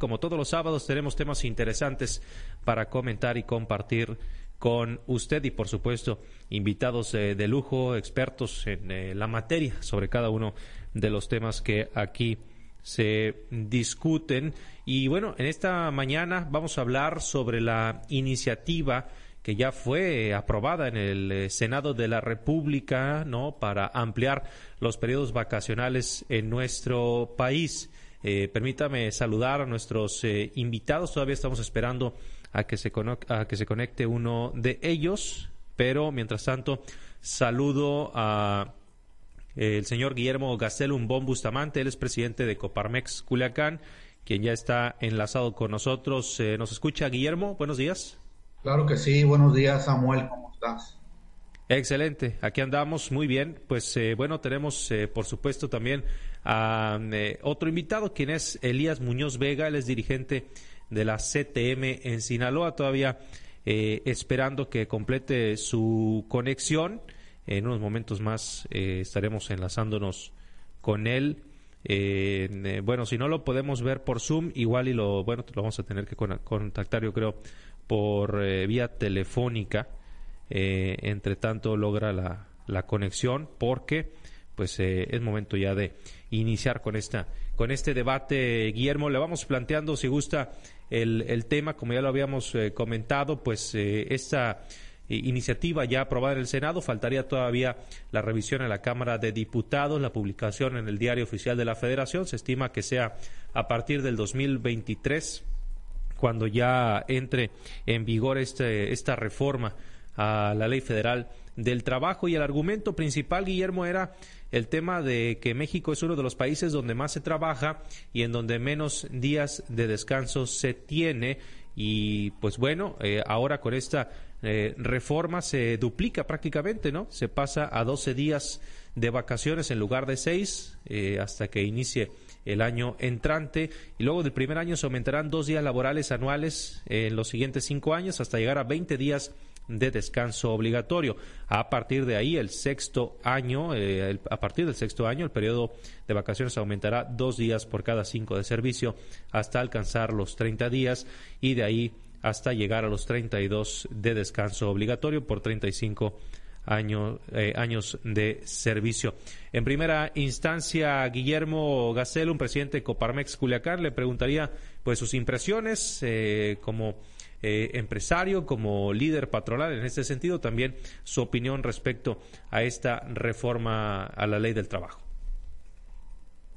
Como todos los sábados tenemos temas interesantes para comentar y compartir con usted y por supuesto invitados eh, de lujo, expertos en eh, la materia sobre cada uno de los temas que aquí se discuten. Y bueno, en esta mañana vamos a hablar sobre la iniciativa que ya fue aprobada en el eh, Senado de la República, ¿no? Para ampliar los periodos vacacionales en nuestro país. Eh, permítame saludar a nuestros eh, invitados. Todavía estamos esperando a que, se a que se conecte uno de ellos, pero mientras tanto saludo a el señor Guillermo un Bon Bustamante, él es presidente de Coparmex Culiacán, quien ya está enlazado con nosotros. Eh, ¿Nos escucha Guillermo? Buenos días. Claro que sí, buenos días Samuel, ¿cómo estás? Excelente, aquí andamos muy bien. Pues eh, bueno, tenemos eh, por supuesto también a eh, otro invitado, quien es Elías Muñoz Vega, él es dirigente de la CTM en Sinaloa, todavía esperando que complete su conexión. En unos momentos más estaremos enlazándonos con él. bueno, si no lo podemos ver por Zoom, igual y lo bueno, lo vamos a tener que contactar, yo creo, por vía telefónica eh, entre tanto logra la, la conexión porque pues eh, es momento ya de iniciar con esta con este debate Guillermo. Le vamos planteando si gusta el, el tema como ya lo habíamos eh, comentado pues esta iniciativa ya aprobada en el Senado. Faltaría todavía la revisión en la Cámara de Diputados la publicación en el Diario Oficial de la Federación. Se estima que sea a partir del 2023 cuando ya entre en vigor este, esta reforma a la ley federal del trabajo. Y el argumento principal, Guillermo, era el tema de que México es uno de los países donde más se trabaja y en donde menos días de descanso se tiene. Y pues bueno, eh, ahora con esta eh, reforma se duplica prácticamente, ¿no? Se pasa a 12 días de vacaciones en lugar de 6 eh, hasta que inicie el año entrante. Y luego del primer año se aumentarán dos días laborales anuales en los siguientes cinco años hasta llegar a 20 días de descanso obligatorio. A partir de ahí, el sexto año, eh, a partir del sexto año, el periodo de vacaciones aumentará dos días por cada cinco de servicio hasta alcanzar los 30 días y de ahí hasta llegar a los 32 de descanso obligatorio por 35 años, eh, años de servicio. En primera instancia, Guillermo Gacel, un presidente de Coparmex Culiacán, le preguntaría pues sus impresiones eh, como eh, empresario, como líder patronal. En este sentido, también su opinión respecto a esta reforma a la ley del trabajo.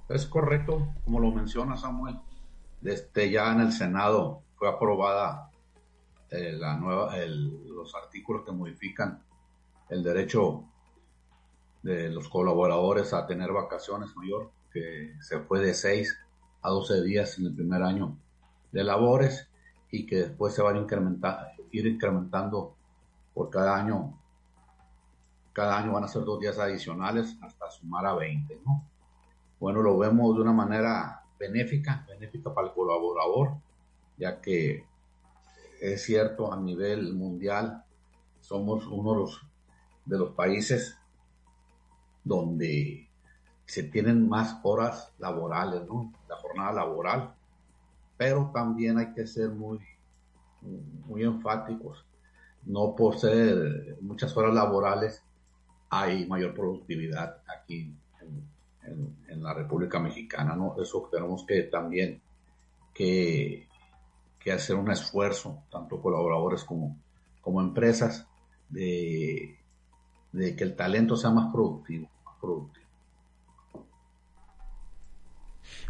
Es correcto, como lo menciona Samuel. Desde ya en el Senado fue aprobada eh, la nueva, los artículos que modifican el derecho de los colaboradores a tener vacaciones mayor, que se fue de 6 a 12 días en el primer año de labores y que después se van a incrementar, ir incrementando por cada año. Cada año van a ser dos días adicionales hasta sumar a 20, ¿no? Bueno, lo vemos de una manera benéfica, benéfica para el colaborador, ya que es cierto, a nivel mundial somos uno de los, de los países donde se tienen más horas laborales, ¿no? La jornada laboral pero también hay que ser muy, muy enfáticos. No por ser muchas horas laborales hay mayor productividad aquí en, la República Mexicana, ¿no? Eso tenemos que también que, que hacer un esfuerzo, tanto colaboradores como, como empresas, de, de que el talento sea más productivo, más productivo.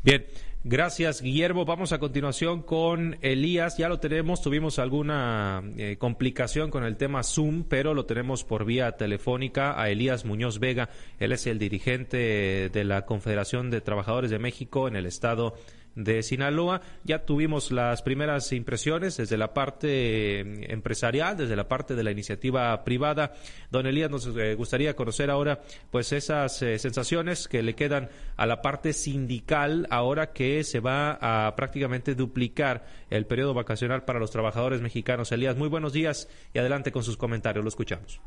Bien, Gracias, Guillermo. Vamos a continuación con Elías. Ya lo tenemos, tuvimos alguna eh, complicación con el tema Zoom, pero lo tenemos por vía telefónica a Elías Muñoz Vega. Él es el dirigente de la Confederación de Trabajadores de México en el estado de Sinaloa. Ya tuvimos las primeras impresiones desde la parte eh, empresarial, desde la parte de la iniciativa privada. Don Elías, nos eh, gustaría conocer ahora pues esas eh, sensaciones que le quedan a la parte sindical ahora que se va a prácticamente duplicar el periodo vacacional para los trabajadores mexicanos. Elías, muy buenos días y adelante con sus comentarios. Lo escuchamos.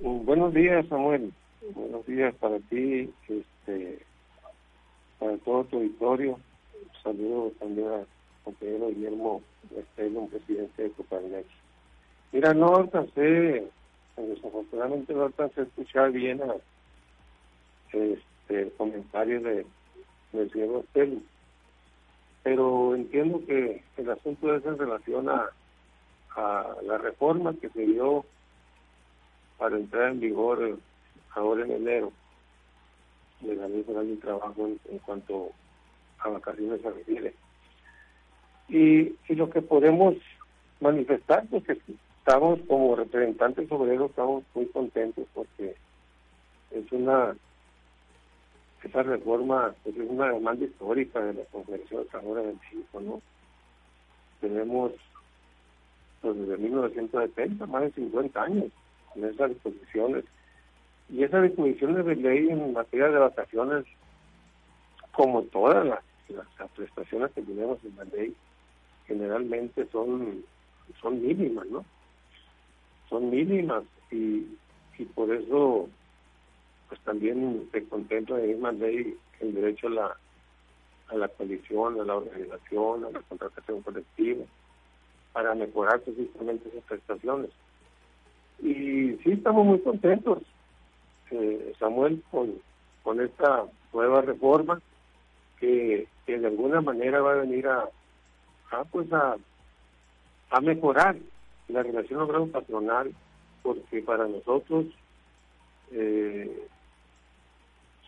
Buenos días, Samuel. Buenos días para ti, este, para todo tu auditorio saludo también Guillermo Estelo, un presidente de Coparmex. Mira, no alcancé, desafortunadamente no alcancé a escuchar bien a, este, el comentario de, del señor Estelo, pero entiendo que el asunto es en relación a, a la reforma que se dio para entrar en vigor ahora en enero de la Ley Federal Trabajo en, cuanto a vacaciones se refiere. Y, y lo que podemos manifestar, pues que estamos como representantes obreros, estamos muy contentos porque es una, esa reforma pues es una demanda histórica de la Confederación de Trabajadores del México, ¿no? Tenemos pues, desde 1970, más de 50 años, con esas disposiciones y esas disposiciones de ley en materia de vacaciones, como todas las, prestaciones que tenemos en la ley, generalmente son, son mínimas, ¿no? Son mínimas y, y por eso pues también se contempla en la misma ley el derecho a la, a la coalición, a la organización, a la contratación colectiva, para mejorar precisamente esas prestaciones. Y sí estamos muy contentos eh, Samuel, con, con esta nueva reforma que, de alguna manera va a venir a, pues a, a mejorar la relación obrero-patronal, porque para nosotros eh,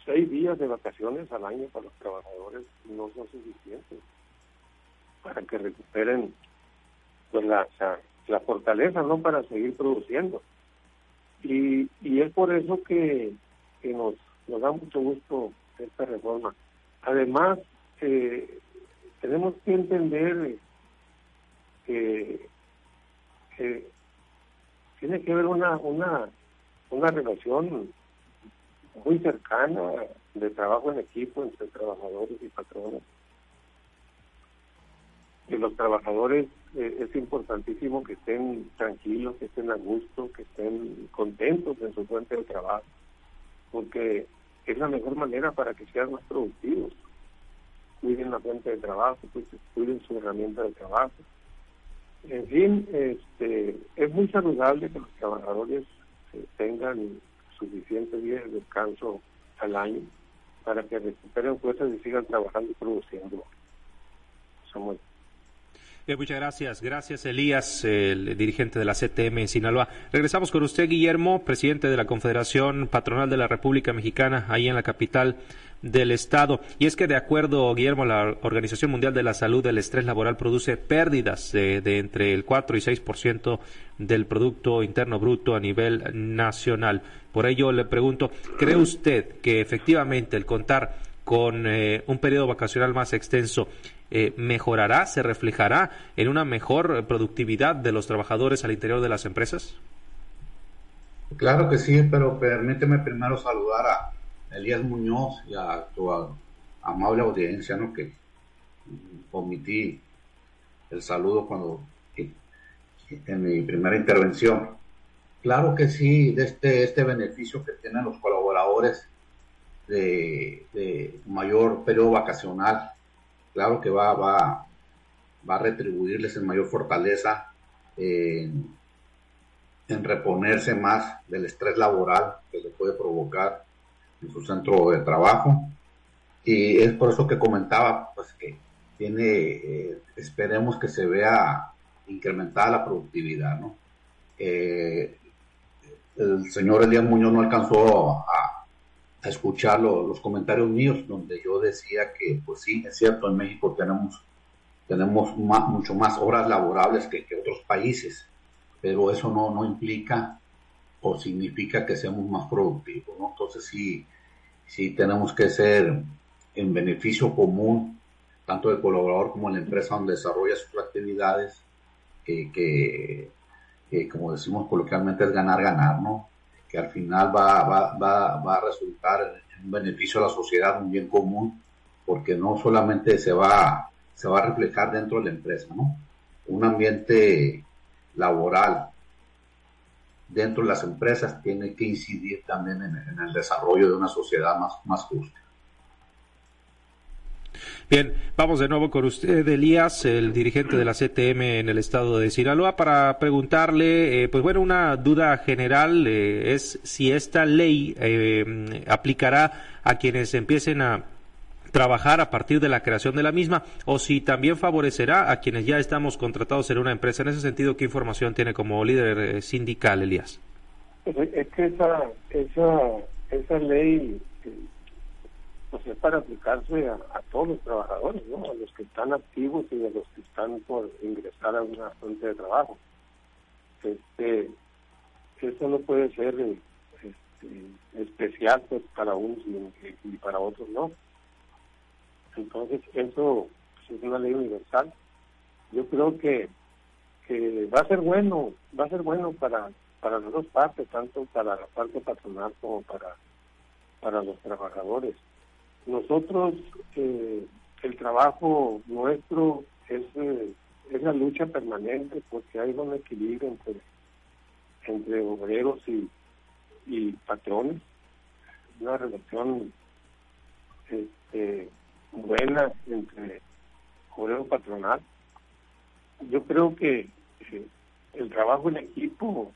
seis días de vacaciones al año para los trabajadores no son suficientes para que recuperen pues la, la fortaleza no para seguir produciendo y, y es por eso que, nos, nos da mucho gusto esta reforma. Además, eh, tenemos que entender que, tiene que haber una, una, una relación muy cercana de trabajo en equipo entre trabajadores y patrones. Que los trabajadores eh, es importantísimo que estén tranquilos, que estén a gusto, que estén contentos en su fuente de trabajo, porque es la mejor manera para que sean más productivos. Cuiden la fuente de trabajo, pues, cuiden su herramienta de trabajo. En fin, este, es muy saludable que los trabajadores eh, tengan suficientes días de descanso al año para que recuperen fuerzas y sigan trabajando y produciendo. Samuel. Eh, muchas gracias. Gracias, Elías, el dirigente de la CTM en Sinaloa. Regresamos con usted, Guillermo, presidente de la Confederación Patronal de la República Mexicana, ahí en la capital del Estado. Y es que, de acuerdo, Guillermo, la Organización Mundial de la Salud, el estrés laboral produce pérdidas de, de entre el 4 y 6% del Producto Interno Bruto a nivel nacional. Por ello, le pregunto, ¿cree usted que efectivamente el contar con eh, un periodo vacacional más extenso eh, mejorará, se reflejará en una mejor productividad de los trabajadores al interior de las empresas? Claro que sí, pero permíteme primero saludar a Elías Muñoz y a tu amable audiencia, ¿no? Que omití el saludo cuando en mi primera intervención. Claro que sí, de este, este beneficio que tienen los colaboradores de, mayor periodo vacacional, claro que va, va, va a retribuirles en mayor fortaleza en, reponerse más del estrés laboral que le puede provocar en su centro de trabajo. Y es por eso que comentaba, pues que tiene, eh, esperemos que se vea incrementada la productividad, ¿no? Eh, el señor Elías Muñoz no alcanzó a, a escuchar los comentarios míos donde yo decía que, pues sí, es cierto, en México tenemos, tenemos mucho más horas laborables que, que, otros países, pero eso no, no implica o significa que seamos más productivos, ¿no? Entonces sí, sí tenemos que ser en beneficio común, tanto del colaborador como de la empresa donde desarrolla sus actividades, que, que, como decimos coloquialmente es ganar, ganar, ¿no? Que al final va, va, va, va a resultar en un beneficio a la sociedad, un bien común, porque no solamente se va, se va a reflejar dentro de la empresa, ¿no? Un ambiente laboral dentro de las empresas tiene que incidir también en, en el desarrollo de una sociedad más, más justa. Bien, vamos de nuevo con usted, Elías, el dirigente de la CTM en el estado de Sinaloa, para preguntarle, eh, pues bueno, una duda general eh, es si esta ley eh, aplicará a quienes empiecen a trabajar a partir de la creación de la misma o si también favorecerá a quienes ya estamos contratados en una empresa. En ese sentido, ¿qué información tiene como líder sindical, Elías? Pues, es que esa, esa, esa ley pues es para aplicarse a, todos los trabajadores, ¿no? A los que están activos y a los que están por ingresar a una fuente de trabajo. Este, eso no puede ser este, especial pues, para unos y, para otros no. Entonces eso pues, es una ley universal. Yo creo que que va a ser bueno, va a ser bueno para para las dos partes, tanto para la parte patronal como para para los trabajadores. Nosotros, eh, el trabajo nuestro es, eh, es la lucha permanente porque hay un equilibrio entre, entre obreros y, y patrones, una relación este, buena entre obrero patronal. Yo creo que el trabajo en equipo,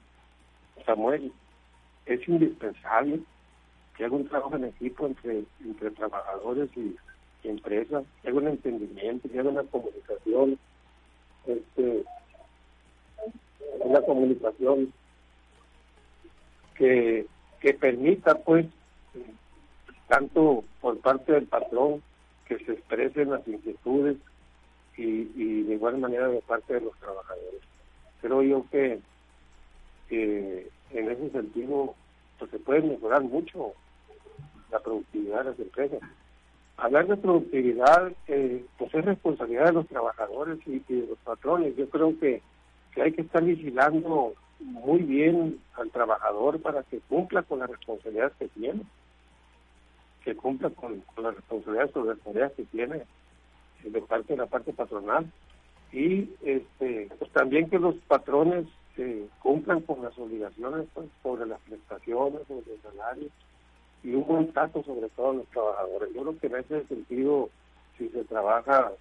Samuel, es indispensable que haga un trabajo en equipo entre, entre trabajadores y, empresas, que haga un entendimiento, que haga una comunicación, este, una comunicación que, que permita pues tanto por parte del patrón que se expresen las inquietudes y, y de igual manera de parte de los trabajadores. Creo yo que, en ese sentido pues se puede mejorar mucho la productividad de las empresas. Hablar de productividad, eh, pues es responsabilidad de los trabajadores y, de los patrones. Yo creo que, hay que estar vigilando muy bien al trabajador para que cumpla con las responsabilidades que tiene, que cumpla con, las responsabilidades sobre las tareas que tiene eh, de parte de la parte patronal y este pues también que los patrones eh, cumplan con las obligaciones pues, sobre las prestaciones, sobre el salario y un buen trato sobre todo a los trabajadores. Yo creo que en ese sentido, si se trabaja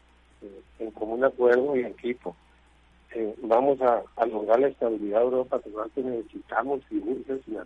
eh, en común acuerdo y equipo, eh, vamos a, lograr la estabilidad patronal que necesitamos y urge sin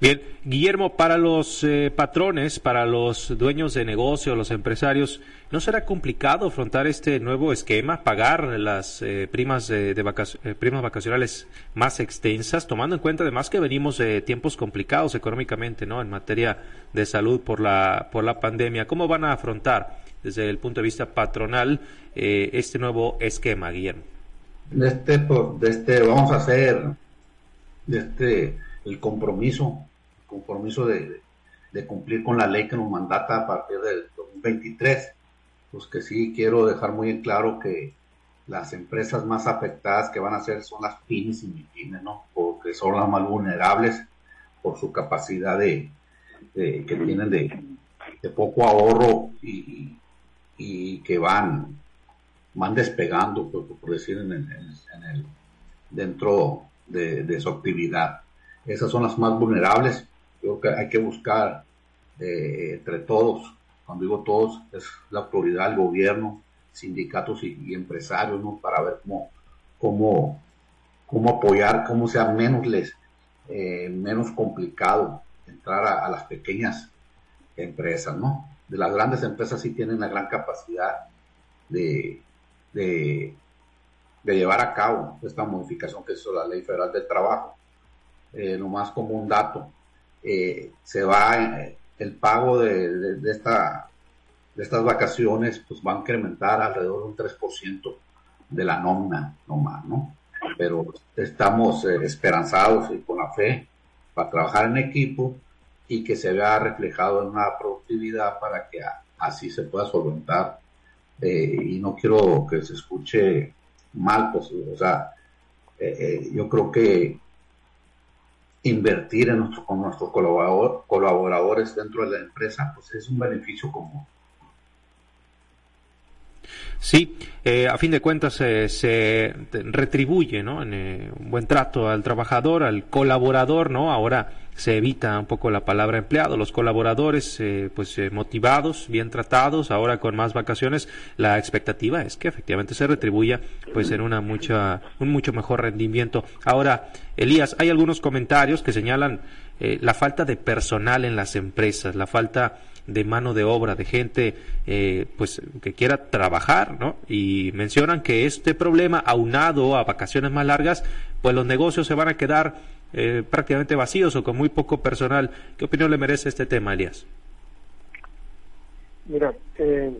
Bien, Guillermo, para los eh, patrones, para los dueños de negocio, los empresarios, ¿no será complicado afrontar este nuevo esquema, pagar las eh, primas de, eh, primas vacacionales más extensas, tomando en cuenta además que venimos de tiempos complicados económicamente, ¿no? En materia de salud por la por la pandemia, ¿cómo van a afrontar desde el punto de vista patronal este nuevo esquema, Guillermo? Este, de este, vamos a hacer de este el compromiso compromiso de, cumplir con la ley que nos mandata a partir del 2023. Pues que sí quiero dejar muy en claro que las empresas más afectadas que van a ser son las pymes y mipymes, ¿no? Porque son las más vulnerables por su capacidad de, que tienen de, poco ahorro y, que van van despegando, por, decir, en el, dentro de, de, su actividad. Esas son las más vulnerables creo que hay que buscar eh, entre todos, cuando digo todos, es la autoridad, el gobierno, sindicatos y, empresarios, ¿no? Para ver cómo, cómo, cómo apoyar, cómo sea menos, les, eh, menos complicado entrar a, las pequeñas empresas, ¿no? De las grandes empresas sí tienen la gran capacidad de, de, llevar a cabo esta modificación que hizo la Ley Federal del Trabajo. Eh, nomás como un dato, eh, se va eh, el pago de, de, esta, de estas vacaciones, pues va a incrementar alrededor de un 3% de la nómina nomás, ¿no? Pero estamos eh, esperanzados y con la fe para trabajar en equipo y que se vea reflejado en una productividad para que así se pueda solventar. y no quiero que se escuche mal, pues, o sea, yo creo que invertir en con nuestros colaboradores dentro de la empresa, pues es un beneficio común. Sí, eh, a fin de cuentas se retribuye, ¿no? En, eh, un buen trato al trabajador, al colaborador, ¿no? Ahora se evita un poco la palabra empleado, los colaboradores eh, pues eh, motivados, bien tratados, ahora con más vacaciones, la expectativa es que efectivamente se retribuya pues en una mucha un mucho mejor rendimiento. Ahora, Elías, hay algunos comentarios que señalan eh, la falta de personal en las empresas, la falta de mano de obra, de gente pues que quiera trabajar, ¿no? Y mencionan que este problema aunado a vacaciones más largas, pues los negocios se van a quedar eh, prácticamente vacíos o con muy poco personal. ¿Qué opinión le merece este tema, Elias? Mira, eh,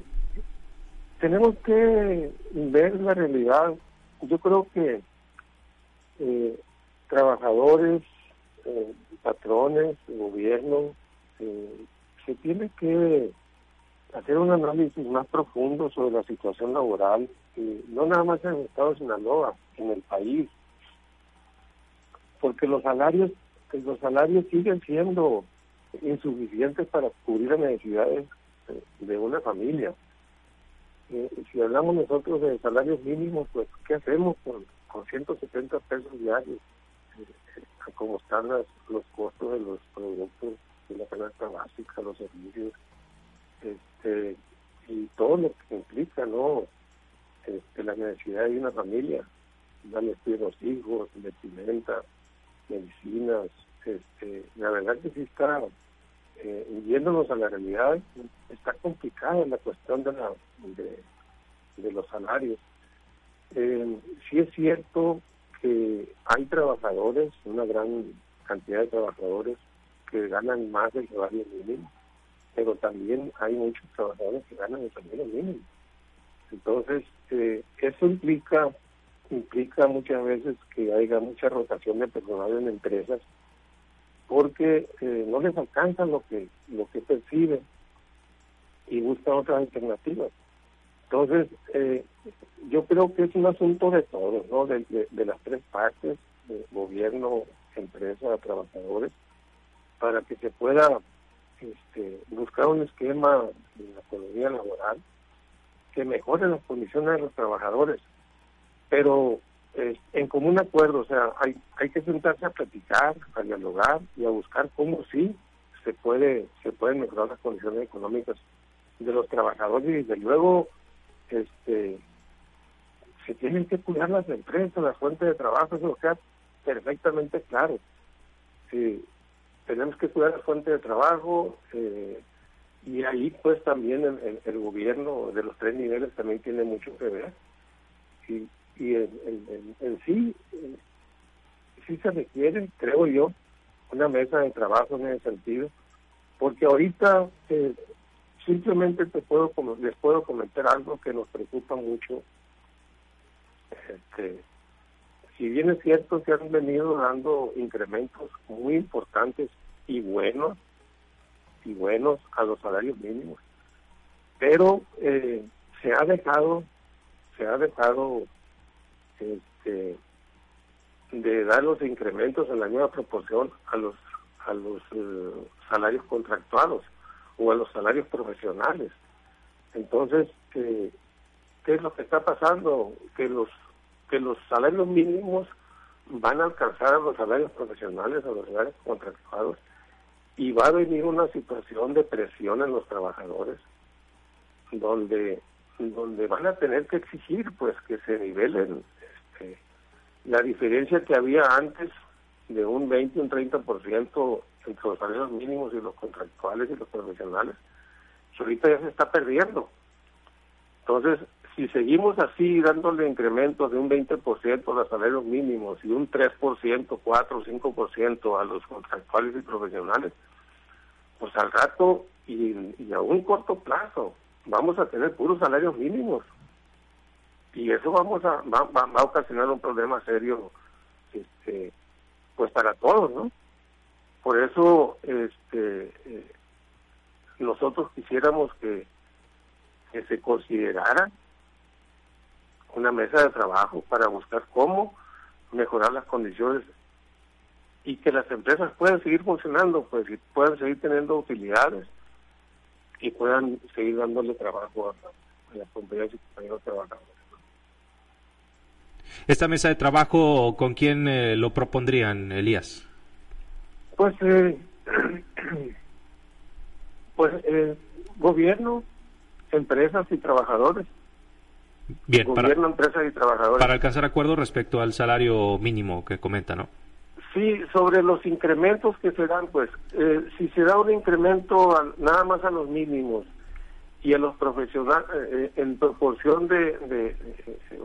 tenemos que ver la realidad. Yo creo que eh, trabajadores, patrones, gobierno, se tiene que hacer un análisis más profundo sobre la situación laboral, no nada más en el estado de Sinaloa, en el país porque los salarios los salarios siguen siendo insuficientes para cubrir las necesidades de una familia. Eh, si hablamos nosotros de salarios mínimos, pues ¿qué hacemos con, con 170 pesos diarios? Eh, como están los costos de los productos de la canasta básica, los servicios, este, y todo lo que implica, ¿no? Este, la necesidad de una familia, darle a los hijos, vestimenta, medicinas, este, la verdad que sí está, eh, yéndonos a la realidad, está complicada la cuestión de, la, de, los salarios. Eh, sí es cierto que hay trabajadores, una gran cantidad de trabajadores que ganan más del salario mínimo, pero también hay muchos trabajadores que ganan el salario mínimo. Entonces, eh, eso implica implica muchas veces que haya mucha rotación de personal en empresas porque eh, no les alcanza lo que lo que perciben y buscan otras alternativas. Entonces, eh, yo creo que es un asunto de todos, ¿no? De, las tres partes, gobierno, empresa, trabajadores, para que se pueda este, buscar un esquema de la economía laboral que mejore las condiciones de los trabajadores pero eh, en común acuerdo, o sea, hay, hay que sentarse a platicar, a dialogar y a buscar cómo sí se puede se pueden mejorar las condiciones económicas de los trabajadores y desde luego este se tienen que cuidar las empresas, las fuentes de trabajo, eso queda perfectamente claro. Tenemos que cuidar las fuentes de trabajo eh, y ahí pues también el, el, gobierno de los tres niveles también tiene mucho que ver. Y en, sí, sí se requiere, creo yo, una mesa de trabajo en ese sentido, porque ahorita eh, simplemente te puedo les puedo comentar algo que nos preocupa mucho. Este, si bien es cierto que han venido dando incrementos muy importantes y buenos, y buenos a los salarios mínimos, pero eh, se ha dejado, se ha dejado este, de dar los incrementos en la nueva proporción a los a los eh, salarios contractuados o a los salarios profesionales. Entonces, ¿qué es lo que está pasando? Que los que los salarios mínimos van a alcanzar a los salarios profesionales, a los salarios contractuados, y va a venir una situación de presión en los trabajadores, donde donde van a tener que exigir pues que se nivelen la diferencia que había antes de un 20, un 30% entre los salarios mínimos y los contractuales y los profesionales, ahorita ya se está perdiendo. Entonces, si seguimos así dándole incrementos de un 20% a los salarios mínimos y un 3%, 4, 5% a los contractuales y profesionales, pues al rato y, y a un corto plazo vamos a tener puros salarios mínimos y eso vamos a va, a ocasionar un problema serio este pues para todos no por eso este eh, nosotros quisiéramos que, que se considerara una mesa de trabajo para buscar cómo mejorar las condiciones y que las empresas puedan seguir funcionando, pues y puedan seguir teniendo utilidades y puedan seguir dándole trabajo a las compañías y compañeros trabajadores. Esta mesa de trabajo, ¿con quién eh, lo propondrían, Elías? Pues, eh, pues eh, gobierno, empresas y trabajadores. Bien, gobierno, empresas y trabajadores. Para alcanzar acuerdo respecto al salario mínimo que comenta, ¿no? Sí, sobre los incrementos que se dan, pues, eh, si se da un incremento nada más a los mínimos y a los profesionales eh, en proporción de, de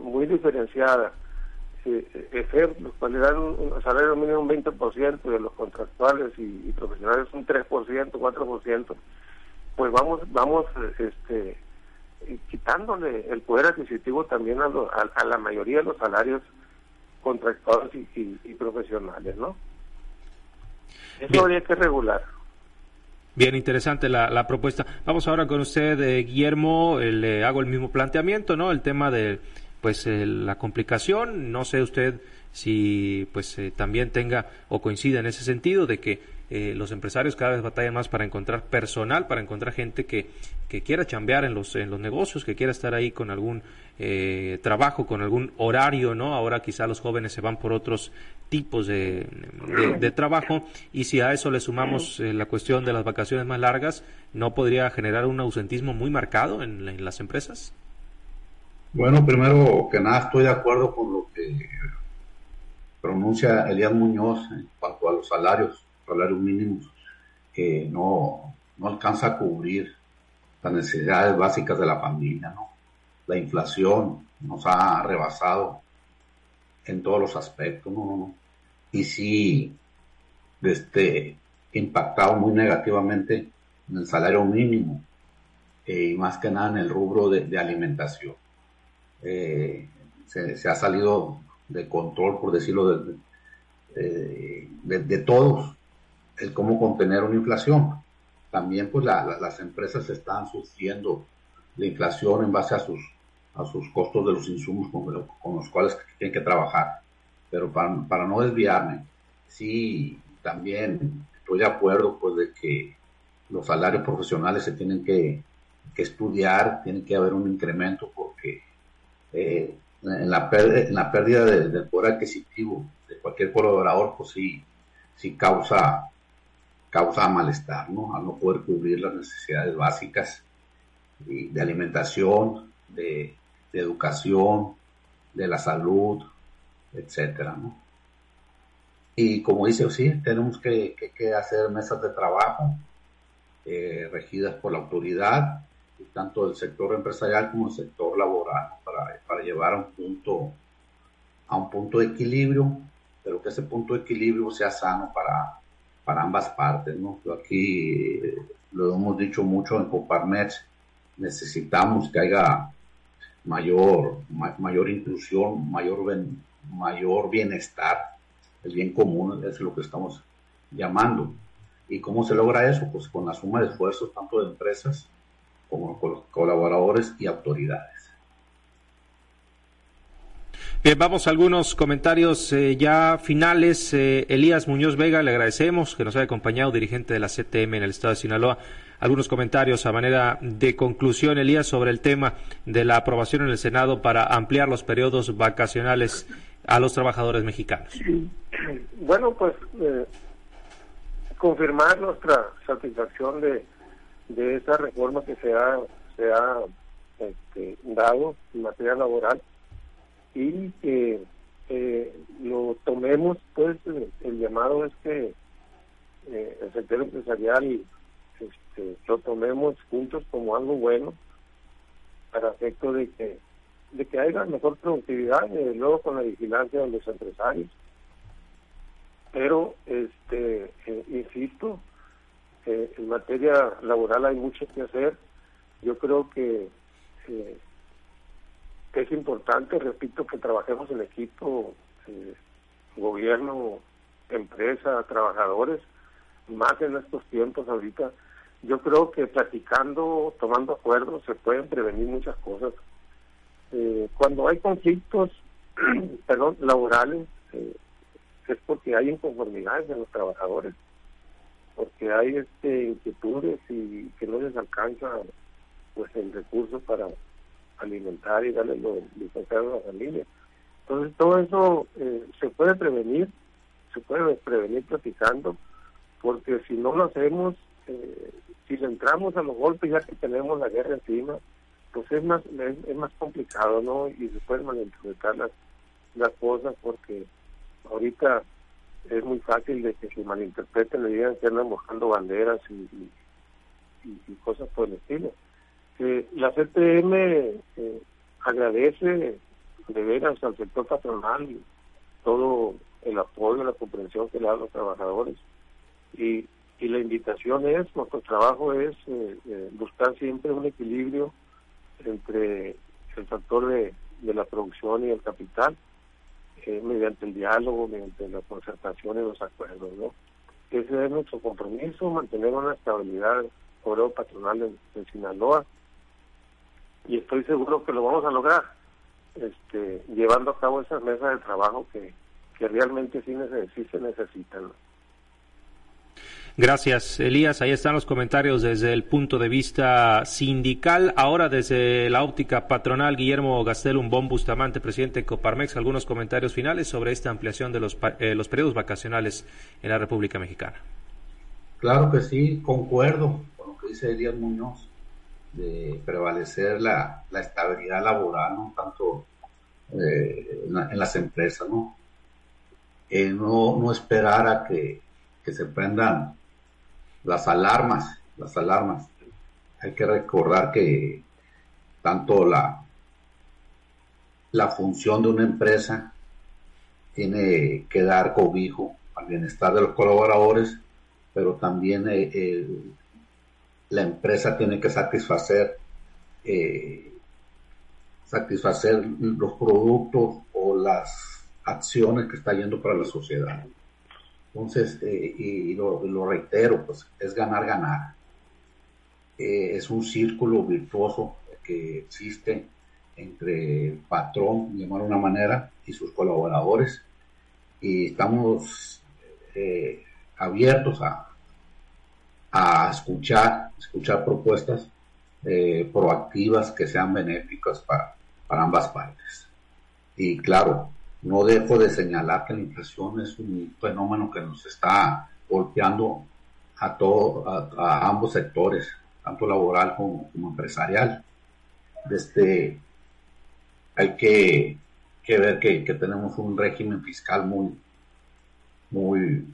muy diferenciada, ejemplos, cuando dan un salario mínimo un 20% de los contractuales y, profesionales un 3%, 4%, pues vamos vamos este quitándole el poder adquisitivo también a, a, la mayoría de los salarios contractuales y, profesionales, ¿no? Eso habría que regular. Bien, interesante la, la, propuesta. Vamos ahora con usted, eh, Guillermo. Le hago el mismo planteamiento, ¿no? El tema de pues eh, la complicación. No sé usted si pues eh, también tenga o coincida en ese sentido de que eh, los empresarios cada vez batallan más para encontrar personal, para encontrar gente que, que quiera chambear en los, en los negocios, que quiera estar ahí con algún trabajo, con algún horario, ¿no? Ahora quizá los jóvenes se van por otros tipos de, trabajo y si a eso le sumamos la cuestión de las vacaciones más largas, ¿no podría generar un ausentismo muy marcado en las empresas? Bueno, primero que nada estoy de acuerdo con lo que pronuncia Elías Muñoz en cuanto a los salarios, salarios mínimos, que no, no alcanza a cubrir las necesidades básicas de la familia, ¿no? La inflación nos ha rebasado en todos los aspectos, ¿no? Y sí, este, impactado muy negativamente en el salario mínimo eh, y más que nada en el rubro de alimentación. Eh, se, ha salido de control, por decirlo, de, de, todos, el cómo contener una inflación. También pues las empresas están sufriendo la inflación en base a sus, a sus costos de los insumos con, los cuales tienen que trabajar. Pero para, para no desviarme, sí, también estoy de acuerdo pues de que los salarios profesionales se tienen que, que estudiar, tiene que haber un incremento porque eh, en, la en la pérdida del poder adquisitivo de cualquier colaborador, pues sí, sí causa, causa malestar, ¿no? Al no poder cubrir las necesidades básicas de alimentación, de, educación, de la salud, etcétera, ¿no? Y como dice, sí, tenemos que, hacer mesas de trabajo eh, regidas por la autoridad, tanto del sector empresarial como del sector laboral, para, para llevar a un punto a un punto de equilibrio, pero que ese punto de equilibrio sea sano para, para ambas partes. ¿no? aquí eh, lo hemos dicho mucho en Coparmex, necesitamos que haya mayor, mayor inclusión, mayor, mayor bienestar, el bien común es lo que estamos llamando. ¿Y cómo se logra eso? Pues con la suma de esfuerzos tanto de empresas como colaboradores y autoridades. Bien, vamos a algunos comentarios eh, ya finales. Eh, Elías Muñoz Vega, le agradecemos que nos haya acompañado, dirigente de la CTM en el estado de Sinaloa. Algunos comentarios a manera de conclusión, Elías, sobre el tema de la aprobación en el Senado para ampliar los periodos vacacionales a los trabajadores mexicanos. Bueno, pues eh, confirmar nuestra satisfacción de de esa reforma que se ha, se ha este, dado en materia laboral y que eh, lo tomemos, pues el llamado es que eh, el sector empresarial este, lo tomemos juntos como algo bueno para efecto de que de que haya mejor productividad, y luego con la vigilancia de los empresarios. Pero, este eh, insisto, en materia laboral hay mucho que hacer. Yo creo que, eh, es importante, repito, que trabajemos en equipo, eh, gobierno, empresa, trabajadores, más en estos tiempos ahorita. Yo creo que platicando, tomando acuerdos, se pueden prevenir muchas cosas. Eh, cuando hay conflictos, perdón, laborales, es porque hay inconformidades en los trabajadores porque hay este inquietudes y que no les alcanza pues el recurso para alimentar y darle lo necesario a la familia. Entonces todo eso eh, se puede prevenir, se puede prevenir platicando porque si no lo hacemos, eh, si le entramos a los golpes ya que tenemos la guerra encima, pues es más es, más complicado, ¿no? Y se pueden malinterpretar las, las cosas porque ahorita es muy fácil de que se malinterpreten, le digan que andan buscando banderas y, y, cosas por el estilo. Eh, la CTM eh, agradece de veras al sector patronal todo el apoyo, la comprensión que le dan los trabajadores y, y la invitación es, nuestro trabajo es eh, eh, buscar siempre un equilibrio entre el factor de, de la producción y el capital mediante el diálogo, mediante la concertación y los acuerdos, ¿no? Ese es nuestro compromiso, mantener una estabilidad obrero patronal en, Sinaloa y estoy seguro que lo vamos a lograr este, llevando a cabo esas mesas de trabajo que, que realmente sí, se necesitan. Gracias, Elías. Ahí están los comentarios desde el punto de vista sindical. Ahora, desde la óptica patronal, Guillermo Gastelum Bon Bustamante, presidente de Coparmex, algunos comentarios finales sobre esta ampliación de los, eh, los periodos vacacionales en la República Mexicana. Claro que sí, concuerdo con lo que dice Elías Muñoz, de prevalecer la, estabilidad laboral, ¿no? Tanto eh, en, las empresas, ¿no? Eh, no, no esperar a que, que se prendan las alarmas, las alarmas. Hay que recordar que tanto la, la función de una empresa tiene que dar cobijo al bienestar de los colaboradores, pero también eh, la empresa tiene que satisfacer eh, satisfacer los productos o las acciones que está yendo para la sociedad. Entonces, eh, y, lo, reitero, pues es ganar, ganar. Eh, es un círculo virtuoso que existe entre el patrón, de alguna manera, y sus colaboradores. Y estamos abiertos a, a escuchar, escuchar propuestas proactivas que sean benéficas para, para ambas partes. Y claro, no dejo de señalar que la inflación es un fenómeno que nos está golpeando a, todo, a, ambos sectores, tanto laboral como, empresarial. Desde, hay que, ver que, tenemos un régimen fiscal muy, muy,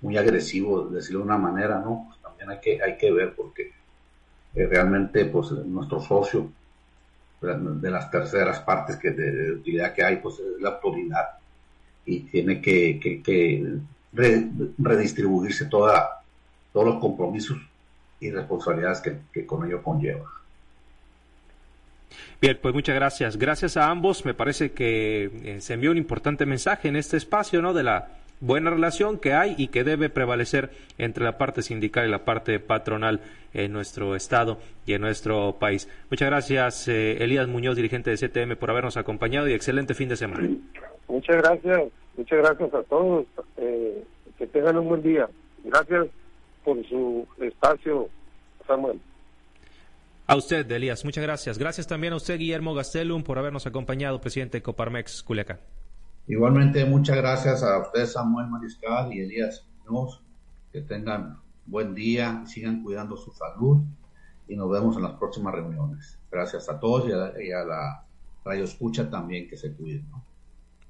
muy agresivo, decirlo de una manera, ¿no? Hay que, hay que ver porque eh, realmente pues nuestro socio de las terceras partes que de, utilidad que hay, pues es la autoridad y tiene que, redistribuirse toda, todos los compromisos y responsabilidades que, con ello conlleva. Bien, pues muchas gracias. Gracias a ambos. Me parece que eh, se envió un importante mensaje en este espacio, ¿no? De la buena relación que hay y que debe prevalecer entre la parte sindical y la parte patronal en nuestro estado y en nuestro país. Muchas gracias, eh, Elías Muñoz, dirigente de CTM, por habernos acompañado y excelente fin de semana. Muchas gracias, muchas gracias a todos. Eh, que tengan un buen día. Gracias por su espacio, Samuel. A usted, Elías, muchas gracias. Gracias también a usted, Guillermo Gastelum, por habernos acompañado, presidente de Coparmex Culiacán. Igualmente, muchas gracias a ustedes, Samuel Mariscal y Elías Muñoz. Que tengan buen día, sigan cuidando su salud y nos vemos en las próximas reuniones. Gracias a todos y a, la radio escucha también que se cuiden.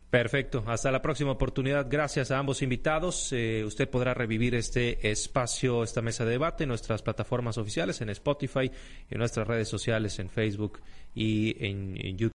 Perfecto, hasta la próxima oportunidad. Gracias a ambos invitados. Eh, usted podrá revivir este espacio, esta mesa de debate en nuestras plataformas oficiales, en Spotify, en nuestras redes sociales, en Facebook y en YouTube.